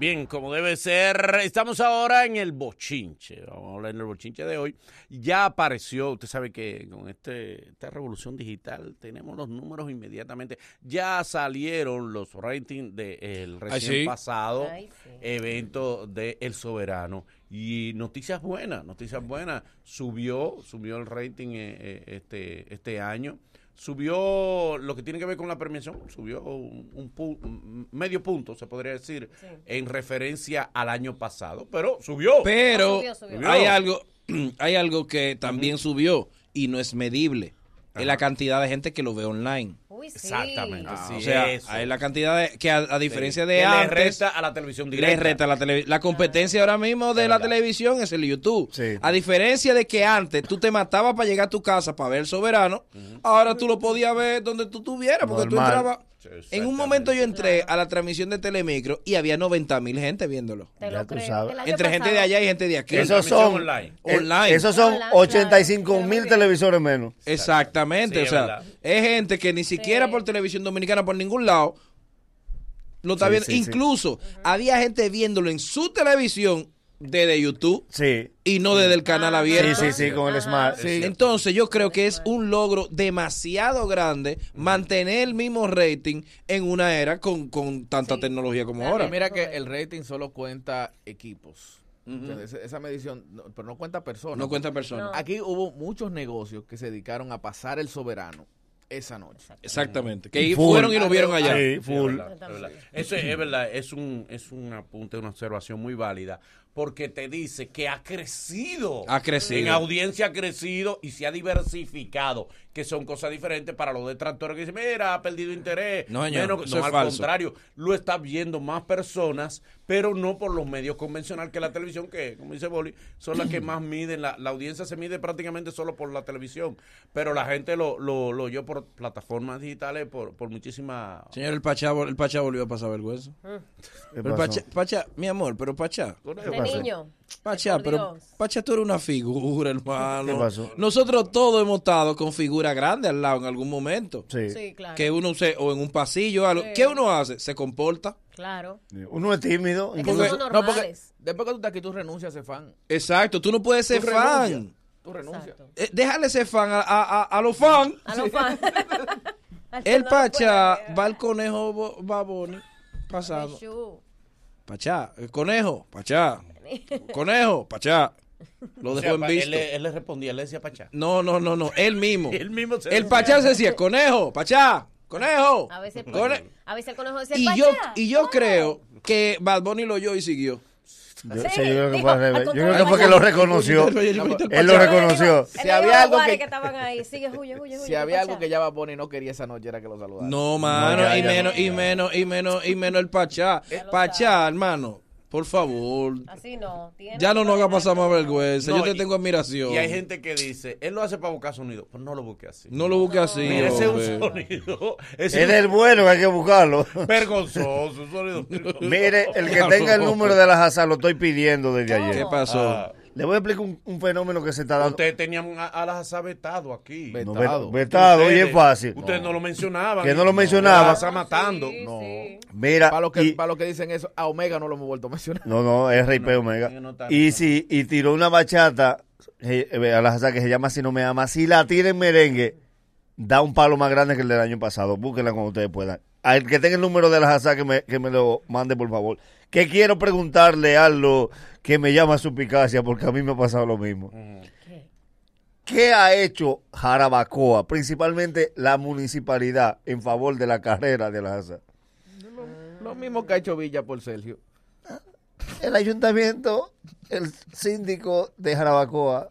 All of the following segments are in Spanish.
Bien, como debe ser, estamos ahora en el bochinche. Vamos a hablar en el bochinche de hoy. Ya apareció, usted sabe que con este, esta revolución digital tenemos los números inmediatamente. Ya salieron los ratings del recién sí? pasado Ay, sí. evento de El Soberano. Y noticias buenas, noticias buenas. Subió, subió el rating eh, eh, este, este año. Subió lo que tiene que ver con la premiación, subió un, un pu- un medio punto, se podría decir, Sí. en referencia al año pasado, pero subió. Pero Subió, subió. hay algo, hay algo que también subió y no es medible. Es la cantidad de gente que lo ve online. Sí. Exactamente, Ah, sí, o sea, eso. hay la cantidad de que a, a diferencia de que le antes resta a la televisión le directa. reta la televi- La competencia ahora mismo de la televisión es el YouTube. Sí. A diferencia de que antes tú te matabas para llegar a tu casa para ver el soberano, ahora tú lo podías ver donde tú estuvieras, porque tú Normal. entrabas. En un momento yo entré a la transmisión de Telemicro y había 90 mil gente viéndolo. Te Ya lo tú creo. sabes. El año Entre gente de allá y gente de aquí. Eso- Esos son online. eh, Online. Esos son Online, 85 claro. mil televisores menos. Exactamente, Sí, o sea, verdad. es gente que ni siquiera Sí. por televisión dominicana, por ningún lado, lo está Sí, viendo. sí, sí. Incluso había gente viéndolo en su televisión desde YouTube Sí. y no desde el canal Ah, abierto. Sí, sí, sí, con el Ajá. Smart. Sí. Entonces yo creo que es un logro demasiado grande mantener el mismo rating en una era con, con tanta Sí. tecnología como ahora. Y mira que el rating solo cuenta equipos. Entonces, esa- medición, no- pero no cuenta personas. No cuenta personas. No. Aquí hubo muchos negocios que se dedicaron a pasar el soberano esa noche. Exactamente. Que Full. fueron y lo vieron allá. Sí, Sí, full. es verdad, es verdad. Eso es, es verdad, es un, es un apunte, una observación muy válida, porque te dice que ha crecido. Ha crecido. En audiencia ha crecido y se ha diversificado, que son cosas diferentes para los detractores que dicen, mira, ha perdido interés. No, señor, menos, eso no, es al falso. contrario, lo está viendo más personas, pero no por los medios convencionales que la televisión, que, como dice Boli, son las que más miden. La, la audiencia se mide prácticamente solo por la televisión, pero la gente lo, lo, lo oyó por plataformas digitales, por, por muchísimas Señor, el Pachá, el Pachá volvió a pasar vergüenza. ¿Qué Pero pasó? Pachá, Pachá, mi amor, pero Pachá. Niño. Pachá, Por pero Dios. Pachá, tú eres una figura, hermano. ¿Qué pasó? Nosotros todos hemos estado con figuras grandes al lado en algún momento. Sí. Sí, claro. Que uno se, o en un pasillo, algo. Sí. ¿Qué uno hace? Se comporta. Claro. Uno es tímido. Es que incluso- son No, porque normales. después que tú estás aquí, tú renuncias a ser fan. Exacto, tú no puedes ser Tú fan. renuncias. Tú renuncias. Eh, déjale ser fan a, a- a- a los fans. A los fans. El No puede. va al conejo Bo- Baboni pasando. Chu. Pachá, el conejo, Pachá. Conejo, Pachá. Lo O dejó sea, en visto. Él, le- él le respondía, él le decía Pachá. No, no, no, no, él mismo. Él mismo se El Pachá se decía, conejo, Pachá, conejo. A veces, Cone- a veces el conejo decía Y "Pachá". yo, y yo No. creo que Bad Bunny lo oyó y siguió. Yo, Sí, sí, yo creo que dijo, fue. Yo creo que fue que Pachá. lo reconoció. Él lo reconoció. Si había algo que-. Si había algo que ya va Bonnie no quería esa noche era que lo saludara. No, mano, ya, y ya menos, no. y menos, y menos, y menos el Pachá. Pachá, hermano, por favor. Así no. Ya no nos haga pasar más vergüenza. No, Yo te y- tengo admiración. Y hay gente que dice, él lo hace para buscar sonido. Pues no lo busque así. No lo busques así. Mira, ese es un sonido. Ese Él es el bueno que hay que buscarlo. vergonzoso, un sonido. Mire, el que tenga el número de la NASA lo estoy pidiendo desde ¿Qué ayer. pasó? Ah, Le voy a explicar un, un fenómeno que se está dando. Ustedes tenían a, a las vetado aquí. No, vetado. ve- vetado, y es fácil. Ustedes no, lo mencionaban. Que no lo mencionaba. Está matando. Sí, No. sí. Mira, Para los que, y- para los que dicen eso, a Omega no lo hemos vuelto a mencionar. no, no, es Rey P. Omega. no, no Y si y tiró una bachata eh, eh, a la NASA que se llama Si no me ama, si la tira en merengue, da un palo más grande que el del año pasado. Búsquenla cuando ustedes puedan. Al que tenga el número de la NASA que me, que me lo mande, por favor. Que quiero preguntarle algo que me llama suspicacia, porque a mí me ha pasado lo mismo. ¿Qué? ¿Qué ha hecho Jarabacoa, principalmente la municipalidad, en favor de la carrera de la NASA? Lo mismo que ha hecho Villa por Sergio. El ayuntamiento, el síndico de Jarabacoa,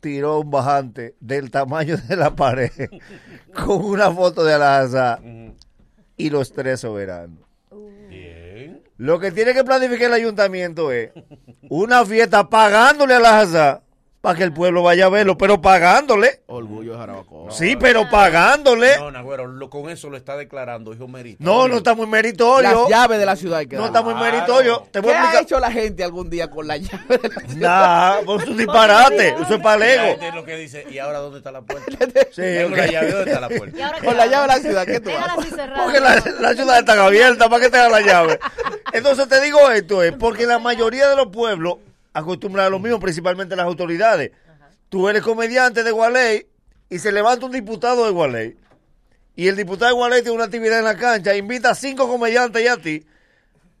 tiró un bajante del tamaño de la pared con una foto de Alaza. Y los tres soberanos. Bien. Lo que tiene que planificar el ayuntamiento es una fiesta pagándole a Alaza para que el pueblo vaya a verlo, pero pagándole. Orgullo de Jarabacoa. Sí, pero pagándole. No, Nagüero, lo- con eso lo está declarando, hijo merito. No, no está muy meritorio. Las llaves de la ciudad que No está muy meritorio. Te voy ¿Qué a ha hecho la gente algún día con la llave de la ciudad? Nah, es un disparate. Eso es para La Lego. gente es lo que dice, ¿y ahora dónde está la puerta? Sí, ok. la llave, ¿dónde está la Y puerta? ahora Con la llave de la ciudad, ¿qué tú haces? Porque la, la ciudad está abierta, ¿para qué te da la llave? Entonces te digo esto, es porque la mayoría de los pueblos acostumbran a lo mismo, principalmente las autoridades. Tú eres comediante de Gualey y se levanta un diputado de Gualey. Y el diputado de Gualey tiene una actividad en la cancha, invita a cinco comediantes y a ti.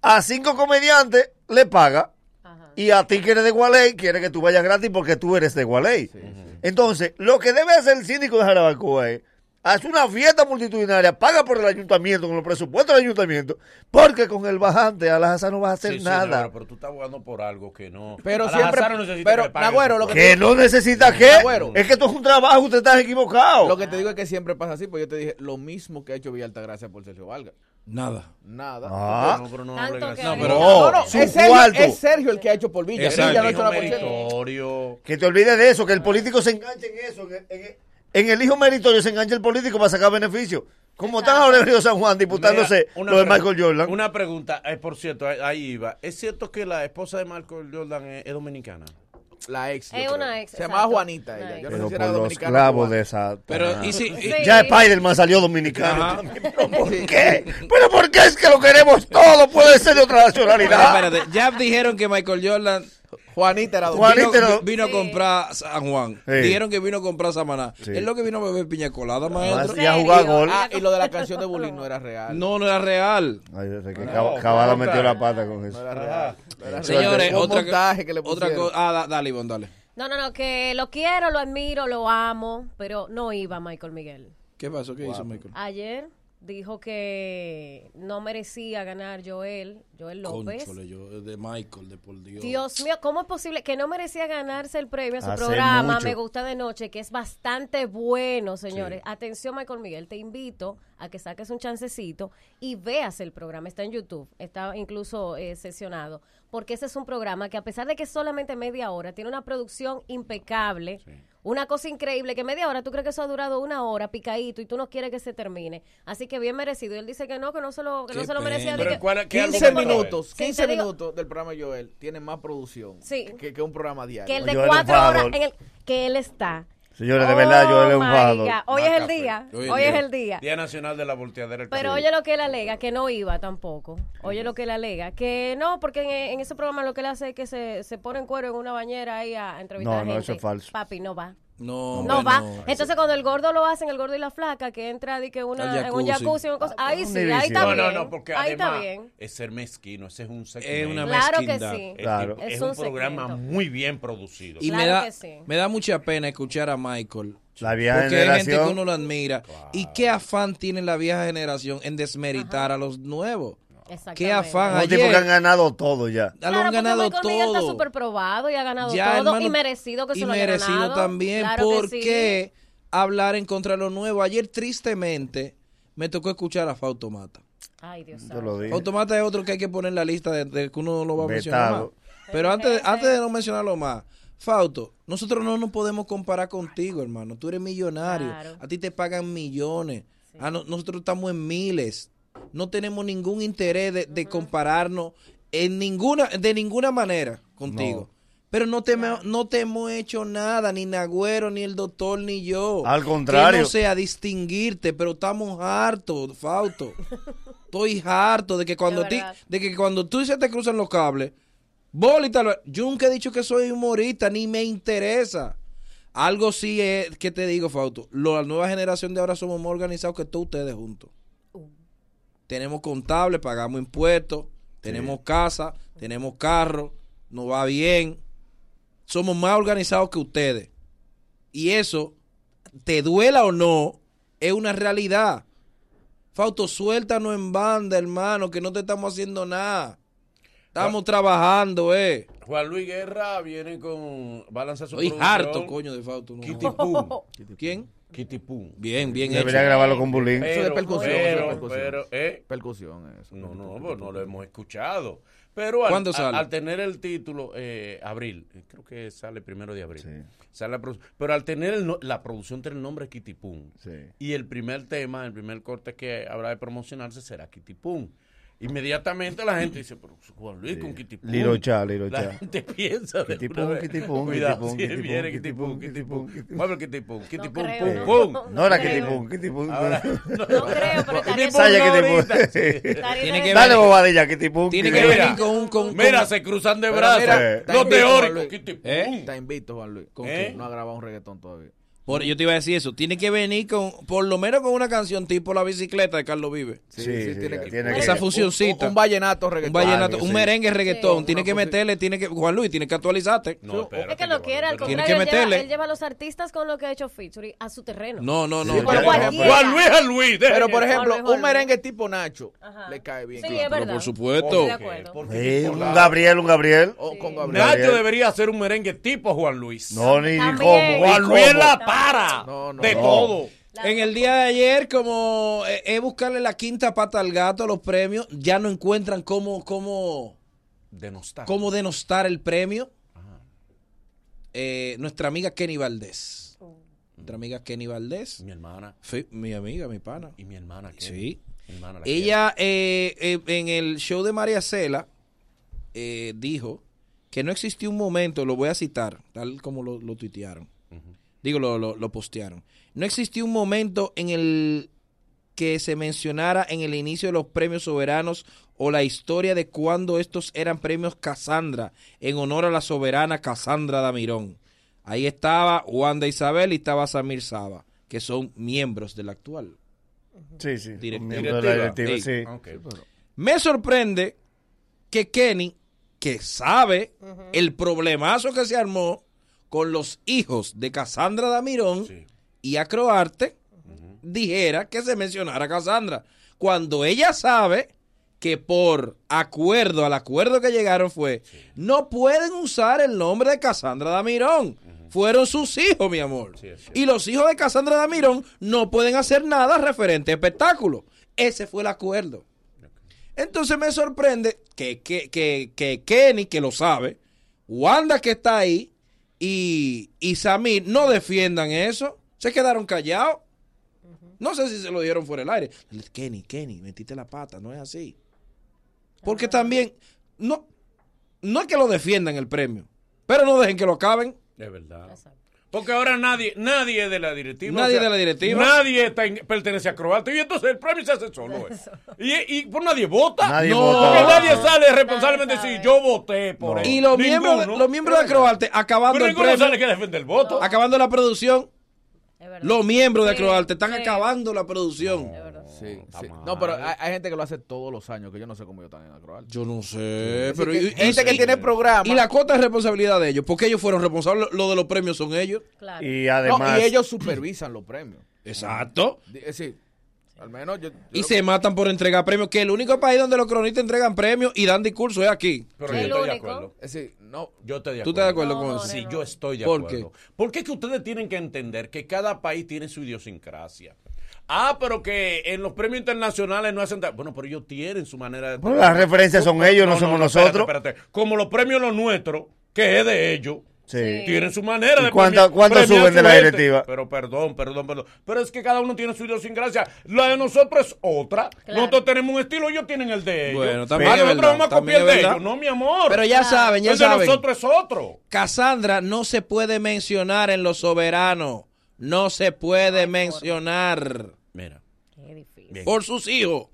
A cinco comediantes le paga. Ajá. Y a ti que eres de Gualey, quiere que tú vayas gratis porque tú eres de Gualey. Entonces, lo que debe hacer el síndico de Jarabacoa es hacer una fiesta multitudinaria, paga por el ayuntamiento, con los presupuestos del ayuntamiento, porque con el bajante a la Haza no vas a hacer Sí, sí, nada. Nagüero, pero tú estás abogando por algo que no. Pero A siempre- Hazara no necesita pero, que Nagüero, lo que no necesita qué. Agüero. Es que esto es un trabajo, usted está equivocado. Lo que te digo es que siempre pasa así, pues yo te dije lo mismo que ha hecho Villa Altagracia por Sergio Valga. Nada. Nada. Ah. No, pero no. No, pero- No, no, es Sergio, es Sergio el que ha hecho por Villa. Exacto. Villa no ha hecho la. Que te olvides de eso, que el político se enganche en eso. En, en- en el hijo meritorio se engancha el político para sacar beneficio. Como están ahora en Río San Juan disputándose Mira, lo de Michael Jordan. Una pregunta, eh, por cierto, ahí- iba. ¿Es cierto que la esposa de Michael Jordan es, es dominicana? La ex. Es una ex, Se llamaba. Juanita ella. Yo no Pero sé si por era los clavos de esa. Pero, ¿y si, y- Sí. Ya Spider-Man salió dominicano. Pero ¿Por qué? ¿Pero por qué es que lo queremos todo? Puede ser de otra Pero nacionalidad. espérate, ya dijeron que Michael Jordan Juanita era Juanita vino, era- vino a comprar San Juan. Sí. Dijeron que vino a comprar Samaná. Sí. Es lo que vino a beber piña colada, maestro. y a jugar ¿Serio? gol. Ah, y lo de la canción de Bullying no era real. No, no era real. Ay, yo sé que No, Cab- Cabala no, metió la pata con No eso. era real. No era real. Señores, Fue un otra, montaje que le otra pusieron. cosa. Ah, da- dale, Ivonne, dale. No, no, no, que lo quiero, lo admiro, lo amo, pero no iba Michael Miguel. ¿Qué pasó? ¿Qué hizo Michael? Ayer dijo que no merecía ganar Joel, Joel López. Cónchole, yo, de Michael, de por Dios. Dios mío, ¿cómo es posible que no merecía ganarse el premio a su Hace programa mucho. Me Gusta de Noche, que es bastante bueno, señores? Atención, Michael Miguel, te invito a que saques un chancecito y veas el programa. Está en YouTube, está incluso eh, sesionado, porque ese es un programa que a pesar de que es solamente media hora, tiene una producción impecable. Una cosa increíble, que media hora, tú crees que eso ha durado una hora, picadito, y tú no quieres que se termine. Así que bien merecido. Y él dice que no, que no se lo, que no se lo merecía. Pero que- ¿cuál- qué 15 argumento minutos, Sí, 15 te digo- minutos del programa de Joel tiene más producción Sí. que, que un programa diario. que el de Joel cuatro horas en el que él está. Señores, de verdad, yo le enfado. God. Hoy es el día. Hoy es el día. Día Nacional de la Volteadera. Pero oye lo que él alega, que no iba tampoco. Oye lo que él alega, que no, porque en, en ese programa lo que él hace es que se, se pone en cuero en una bañera ahí a entrevistar No, a no, gente. eso es falso. Papi, no va. No, No bueno, va. Entonces cuando el gordo lo hacen, el gordo y la flaca, que entra de que una, en un jacuzzi. una cosa, ahí sí, ahí está No, bien. no, no, porque ahí está además bien. es ser mezquino, ese es un Es una Claro que sí. El Claro. tipo- Es Es, un un programa muy bien producido. Y me Claro da, que sí. me da mucha pena escuchar a Michael. La vieja Porque hay gente que generación. uno lo admira. ¿Y qué afán tiene la vieja generación en desmeritar a los nuevos? Exactamente. ¿Qué afán? Unos tipos que han ganado todo ya. Ya Claro, lo han porque ganado Michael Miguel está todo. súper probado y ha ganado Ya, todo hermano, y merecido que se y lo haya merecido ganado. también. Claro que ¿Por sí. qué hablar en contra de lo nuevo? Ayer, tristemente, me tocó escuchar a Fausto Mata. Ay, Dios Yo santo. lo dije. Fausto Mata es otro que hay que poner en la lista de, de que uno no lo va a mencionar más. Pero antes, de- antes de no mencionarlo más, Fausto, nosotros no nos podemos comparar contigo, hermano. Tú eres millonario. Claro. A ti te pagan millones. A no- nosotros estamos en miles. No tenemos ningún interés de, de compararnos en ninguna, de ninguna manera contigo. No. Pero no te, me- no te hemos hecho nada, ni Nagüero, ni el doctor, ni yo. Al contrario. Que no sea distinguirte, pero estamos hartos, Fausto. Estoy harto de que cuando ti, de que cuando tú se te cruzan los cables, boli tal vez. Yo nunca he dicho que soy humorista, ni me interesa. Algo sí es que te digo, Fausto. Lo- La nueva generación de ahora somos más organizados que todos ustedes juntos. Tenemos contable, pagamos impuestos, tenemos casa, tenemos carro, nos va bien. Somos más organizados que ustedes. Y eso, te duela o no, es una realidad. Fausto, suéltanos en banda, hermano, que no te estamos haciendo nada. Estamos trabajando, eh. Juan Luis Guerra viene con. Va a lanzar su Estoy harto, coño, de Fausto. no. Kitty. ¿Quién? Kitty Pum. Bien, bien Debería hecho. grabarlo con Bulín. Eso de percusión, eso de pero, percusión. pero, ¿eh? Percusión, eso. No, no, pues no lo hemos escuchado. Pero al, ¿Cuándo al- sale? al tener el título, eh, abril, eh, creo que sale primero de abril. Sí. Sale la pero al tener el no- la producción tiene el nombre Kitty Pum. Sí. Y el primer tema, el primer corte que habrá de promocionarse será Kitty Pum. Inmediatamente la gente dice, pero Juan Luis con Kitty Pum. Lirocha, Lirocha. La gente piensa de Kitty una Pum, vez. Kitty Pum, Cuidado, Kitty Pum, si Kitty viene Pum, Kitty Kitty Pum, Pum, Kitty Kitty Pum. Pum, Kitty Mueve Pum, Pum, no. pum. No era creo. Kitty Pum, Kitty Pum. Ahora, No creo, pero Tiene que Dale bobadilla, Kitty Pum. Tiene Kitty que venir con un... Con, Mira, se cruzan de brazos. está Los teóricos, Kitty Luis. ¿Eh? Está Juan Luis. ¿Con ¿Eh? qué? No ha grabado un reggaetón todavía. Por- yo te iba a decir eso. Tiene que venir con, por lo menos con una canción tipo La Bicicleta de Carlos Vive. Sí, sí, tiene que- tiene que- Esa un- fusioncita. Un, un vallenato Un reggaetón. vallenato, un sí. merengue reggaetón. Sí, tiene que meterle, tiene que, Juan Luis, tiene que actualizarte. No, espérate, Es que lo quiere, al pero- Tiene contrario, que él lleva, meterle. él lleva a los artistas con lo que ha hecho featuring a su terreno. No, no, no. Pero. Juan Luis es Luis. Pero, por ejemplo, Juan Luis, Juan un merengue tipo Nacho Ajá. le cae bien. Sí, claro. es pero verdad. por supuesto. De acuerdo. Un la- Gabriel, un Gabriel. O con Sí. Gabriel. Nacho debería hacer un merengue tipo Juan Luis. No, ni, cómo. Juan Luis es cómo. No, no, de no. todo. En el día de ayer, como eh, es buscarle la quinta pata al gato a los premios, ya no encuentran cómo, cómo, Denostar. cómo denostar el premio. Eh, nuestra amiga Kenny Valdés. Nuestra amiga Kenny Valdés. Mi hermana Sí, mi amiga, mi pana. y mi hermana. ¿qué? Sí. Mi hermana la Ella eh, eh, en el show de María Cela eh, dijo que no existió un momento, lo voy a citar, tal como lo, lo tuitearon. Digo, lo, lo, lo postearon. No existió un momento en el que se mencionara en el inicio de los premios soberanos o la historia de cuando estos eran premios Casandra en honor a la soberana Casandra Damirón. Ahí estaba Wanda Isabel y estaba Samir Saba, que son miembros del actual. Sí, sí. Directiva. un miembro de la Directiva. directiva, Sí. sí. quiere. Ok. Me sorprende que Kenny, que sabe el problemazo que se armó con los hijos de Cassandra Damirón Sí. y Acroarte, dijera que se mencionara a Cassandra. Cuando ella sabe que por acuerdo, al acuerdo que llegaron fue, no pueden usar el nombre de Cassandra Damirón. Fueron sus hijos, mi amor. Sí, y los hijos de Cassandra Damirón no pueden hacer nada referente a espectáculo. Ese fue el acuerdo. Entonces me sorprende que, que, que, que Kenny, que lo sabe, Wanda que está ahí y, y Samir no defiendan eso. Se quedaron callados. No sé si se lo dieron fuera del aire. Kenny, Kenny, metiste la pata, no es así. Porque también, no, no es que lo defiendan el premio, pero no dejen que lo acaben. Es verdad. Exacto. Porque ahora nadie, nadie de la directiva. Nadie de la directiva. Nadie está en- pertenece a Croata. Y entonces el premio se hace solo. eh. Y, y por nadie vota. Nadie No. vota. Porque nadie sale responsablemente Nadie si sabe. yo voté por No. él. Y los miembros, los miembros de Acroarte, acabando Pero el premio, sale que defender el voto. acabando la producción, Es verdad. los miembros de Sí, Acroarte están sí. acabando la producción. Es. Sí, sí. No, pero hay, hay gente que lo hace todos los años, que yo no sé cómo ellos están en Acroal. Yo no sé, pero... que y- y- gente que y- tiene programa. Y la cuota es responsabilidad de ellos, porque ellos fueron responsables, lo de los premios son ellos. Claro. Y No, además. y ellos supervisan los premios. Exacto. Di- eh, Sí, al menos yo... yo Y se matan por entregar premios, que el único país donde los cronistas entregan premios y dan discursos es aquí. Pero yo estoy de acuerdo. Es decir, no, Yo estoy de ¿Tú acuerdo. estás de acuerdo No, con no, eso? Sí, yo estoy de ¿Por acuerdo. Porque es que ustedes tienen que entender que cada país tiene su idiosincrasia. Ah, pero que en los premios internacionales no hacen... Bueno, pero ellos tienen su manera de... Bueno, las referencias son ellos, no somos espérate, nosotros. espérate. Como los premios los nuestros, que es de ellos, Sí. tienen su manera ¿Y de cuánta- premiar- cuánto premiar suben de la gente. directiva? Pero perdón, perdón, perdón. Pero es que cada uno tiene su idiosincrasia. La de nosotros es otra. Claro. Nosotros tenemos un estilo, ellos tienen el de ellos. Bueno, también Ah, es nosotros verdad, vamos a copiar de verdad. ellos. No, mi amor. Pero ya saben, ya el de saben. nosotros es otro. Cassandra no se puede mencionar en los soberanos. No se puede mencionar Mira, Qué difícil. Bien. por sus hijos.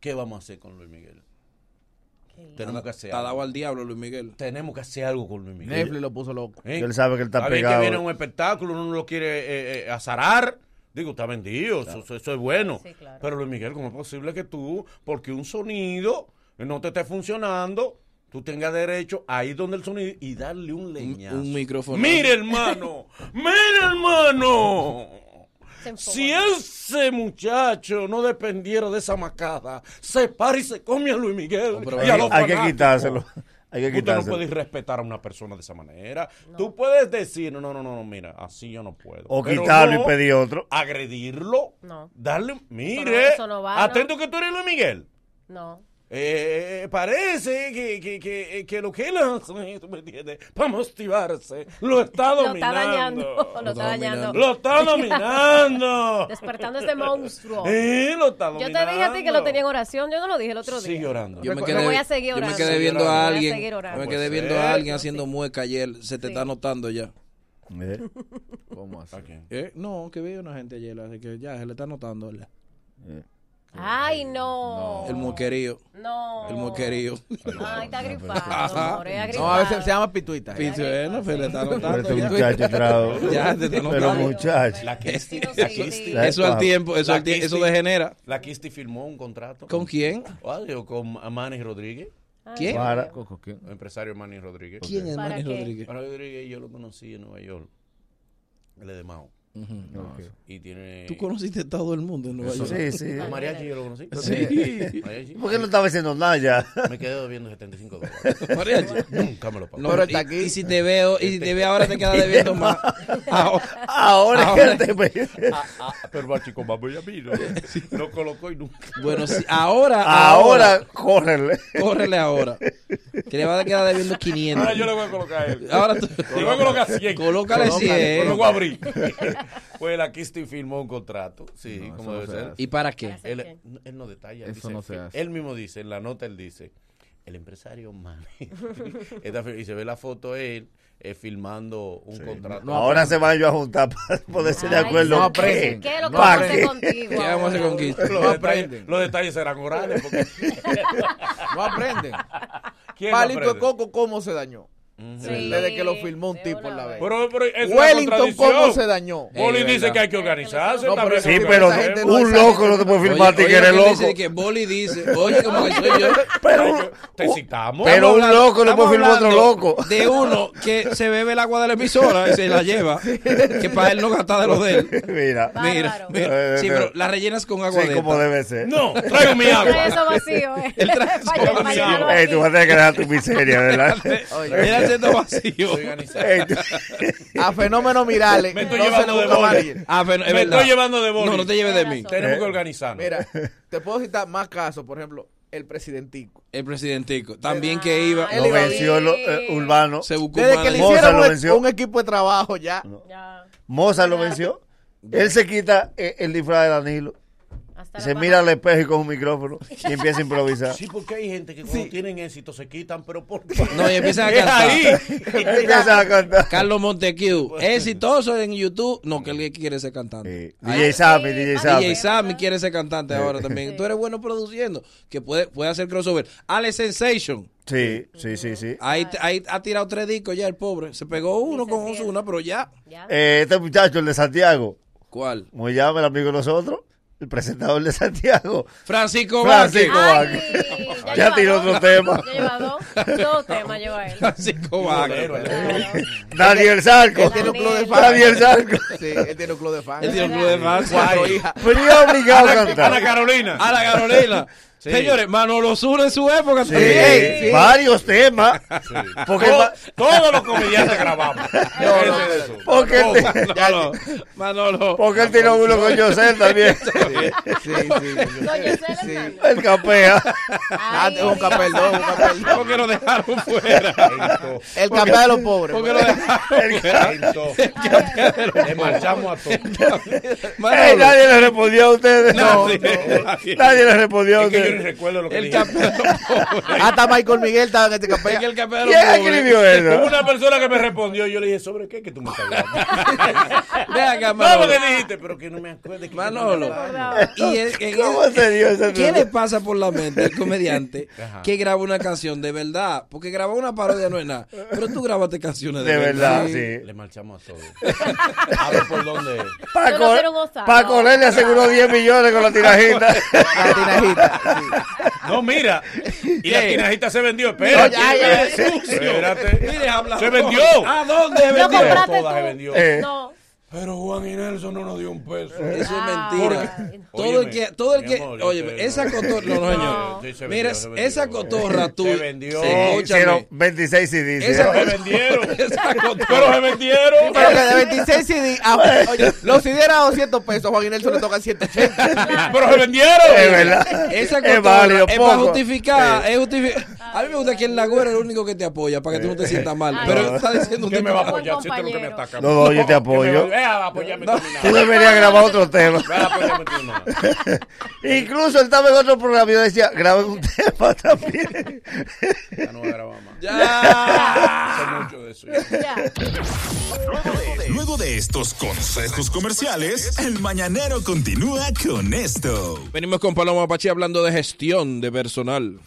¿qué vamos a hacer con Luis Miguel? Tenemos que hacer Está dado algo. al diablo, Luis Miguel. Tenemos que hacer algo con Luis Miguel. Netflix lo puso loco. ¿Eh? Él sabe que él está Está bien pegado. que viene un espectáculo, uno no lo quiere eh, eh, azarar. Digo, está vendido, eso, eso es bueno. Sí, claro. Pero Luis Miguel, ¿cómo es posible que tú, porque un sonido no te esté funcionando, tú tengas derecho a ir donde el sonido y darle un leñazo? un micrófono. Mire, hermano, mire, hermano. Si ese muchacho no dependiera de esa macada, se para y se come a Luis Miguel. pero y a Hay, los hay que quitárselo. Hay que Tú no puedes respetar a una persona de esa manera. Tú puedes decir, no, no, no, no, mira, así yo no puedo. O Pero quitarlo no y pedir otro. Agredirlo. No. Darle, Eso mire, no- eso no va, ¿no? atento que tú eres Luis Miguel. No. Eh, parece que, que, que, que lo que él hace, ¿tú me entiendes? Para motivarse, lo está Lo dominando. está dañando. Lo está dañando. Lo está dominando. Despertando este monstruo. Eh, lo está Yo dominando. te dije a ti que lo tenía en oración. Yo no lo dije el otro día. Sigue orando. Yo me Yo quedé, voy a seguir yo me orando. quedé viendo a alguien. Me quedé ser. viendo a alguien haciendo Sí. mueca ayer. Se te Sí. está notando ya. Eh, ¿Cómo así? ¿A quién? ¿Eh? No, que vi una gente ayer, así que ya se le está notando. eh. Ay, no. El moquerío. No. El moquerío. Ay, está gripado. Es No, a veces se llama pituita. Se le está Pero notando. este ya. muchacho trajo. Ya, te está Pero notando. muchacho. La Kisti, la Kisti, Eso al tiempo, eso, al tie- eso degenera. la Kisti firmó un contrato. ¿Con quién? Con Manny Rodríguez, Ay, ¿Quién? Para. ¿quién? el empresario Manny Rodríguez. ¿Quién es ¿Para Manny? Rodríguez? Manny Rodríguez yo lo conocí en Nueva York. Él es de Mao. Ujú. Y tiene... Tú conociste a todo el mundo en Nueva York. Sí, sí. A Mariachi yo lo conocí. Sí. Mariachi. ¿Por qué no estaba haciendo nada ya? Me quedé debiendo 75 dólares. Mariachi. Nunca me lo pagó. No, Pero y, está aquí. y si te veo, y si te veo ahora te quedas debiendo más. Ahora, Ahora Ahora- que te Ah, ah, pero va chico, vamos a mí. No, no colocó y nunca. bueno, sí, ahora, Ahora, córrele. córrele ahora. Que le va a quedar debiendo 500. Ahora yo le voy a colocar a él. Ahora tú, Le voy a colocar 100. colócale Colócale, 100. Lo voy a abrir. Pues la Kisti firmó un contrato. Sí, No, como eso no debe se ser. hace. ¿Y para qué? ¿Hace Él, no detalla. Eso dice, no se hace. Él mismo dice, en la nota él dice, el empresario fir- y se ve la foto de él eh, filmando un contrato. No, Ahora se van yo a juntar para poderse de acuerdo. No ¿qué- aprenden. ¿Qué es lo que No vamos a aprenden. hacer contigo? ¿Qué vamos a hacer con ahora? Kisti? los, No detalles, los detalles serán orales. Porque, No aprenden. ¿Quién Palito de? Coco, ¿cómo se dañó? Sí, Desde que lo filmó un tipo en la vez. Pero, pero es Wellington. ¿cómo se dañó? Boli Eh, dice que hay que organizarse. No, pero Sí, Pero un loco no te puede Oye, filmar a ti que oye, eres lo que dice loco. que Boli dice, oye, como que soy yo. Pero, Te citamos. pero un loco no puede filmar a otro loco. De uno que se bebe el agua de la emisora y se la lleva, que para él no gasta de lo de él. Mira. Mira, mira. Sí, Eh, pero la rellenas con agua Sí, de como debe ser. No, traigo mi Trae agua. eso vacío, eh. Él trae llenarlo Ey, tú vas a tener que dejar tu miseria, ¿verdad? Oye, Vacío. A fenómenos virales. Me estoy no llevando le de manager. Ah, pero es Me verdad. estoy llevando de Boli. No, no te lleves de mí. Tenemos Eh. que organizarnos. Mira, te puedo citar más casos. Por ejemplo, el presidentico. El presidentico. También que iba. Lo venció lo- eh, Urbano. Se buscó Desde un que le hicieron lo venció. un equipo de trabajo ya. Ya. Moza lo venció. Él se quita eh, el disfraz de Danilo. Hasta Y la se mira al espejo y con un micrófono y empieza a improvisar. Sí, porque hay gente que cuando tienen éxito se quitan, pero ¿por qué? No, y empiezan a cantar. ahí. Empieza a cantar. Carlos Montecu, exitoso en YouTube. No, que él quiere ser cantante. Sí. DJ Sammy, DJ DJ Sammy. Sammy quiere ser cantante ahora también. Tú eres bueno produciendo, que puede, puede hacer crossover. Alex Sensation, Sí, sí, sí, sí. ahí, ahí ha tirado tres discos ya el pobre. Se pegó uno con. Osuna, pero ya. Ya. Eh, este muchacho, el de Santiago, ¿Cuál? como llama el amigo de nosotros, el presentador de Santiago. Francisco Francisco Vázquez. Ya tiró otro tema. Dos temas lleva él. Francisco. Claro. Daniel Sarco. Él tiene un club de fans. Daniel Sarco. Sí, él tiene un club de fans. Él tiene un club de fans. Cuatro hijas. Yo obligado a Ana cantar. Carolina. A la Carolina. Sí. Señores, Manolo Osuna en su época Sí, también. sí. varios temas. Porque, To- ma- todos los comediantes grabamos. No, no, no. eso. porque, él, te- Manolo, Manolo. porque él tiró uno con José también. Sí, sí, sí. El capea. Ah, Ay, es un capel, no, un capel. ¿Por qué lo dejaron fuera? El capel de los pobres. ¿Por qué lo dejaron fuera? Entonces, le marchamos a todos. Nadie le respondió a ustedes. No, Nadie, no. nadie. Nadie le respondió a Es que yo ni ustedes. recuerdo lo que El dije. capeo de los pobres. Hasta Michael Miguel estaba en este Es que capel. el capeo de los ¿Quién pobres. escribió Hubo eso? una persona que me respondió y yo le dije, ¿sobre qué que tú me estás hablando? Ve acá, No, Manolo. porque dijiste, pero que no me acuerdo. que- Manolo. Y es- en ¿Cómo el- se dio ese ¿Qué le pasa por la mente al comediante que graba una canción de verdad? Porque grabar una parodia no es nada. Pero tú grabaste canciones de, De verdad, Sí. sí. Le marchamos a todos. A ver por dónde es. Paco, no gozar, Paco no. le aseguró 10 millones con la tirajita. La tinajita. sí. No, mira. Y la ¿Qué? tinajita se vendió. Espérate. No, ya, ya. Espérate. Mire, habla. Se vendió. ¿A dónde se ¿Lo vendió? compraste Todas se vendió. Eh. No. Pero Juan y Nelson no nos dio un peso. Eso es mentira. Todo el que, todo el que, amor, oye, te- esa cotorra, no, no, No. señor. Sí, Mira, vendió, esa cotorra tú. Se vendió. Sí, Hicieron escúchame. 26 CDs. Esa- se vendieron. Esa cotorra. Pero se vendieron. Pero que de 26 CD, ah, oye, los CD eran 200 pesos, a Juan y Nelson le tocan 180. Pero se vendieron. Es verdad. Esa Es cotorra válido, es para poco. justificar, es justificar. A mí me gusta que el Lagüero es el único que te apoya para que tú no te sientas mal. Ay, Pero no. está diciendo un ¿Qué me va a apoyar? Si usted es lo que me compañero. ataca. No, no, yo te apoyo. Ve a apoyarme tú, deberías grabar otro tema. Ve a apoyarme tú, nada. Incluso él estaba en otro programa y yo decía, graben un tema también. Ya no voy a grabar más. Ya. Sé mucho de eso. ya. Ya. Luego de estos consejos comerciales, el mañanero continúa con esto. Venimos con Paloma Pachi hablando de gestión de personal.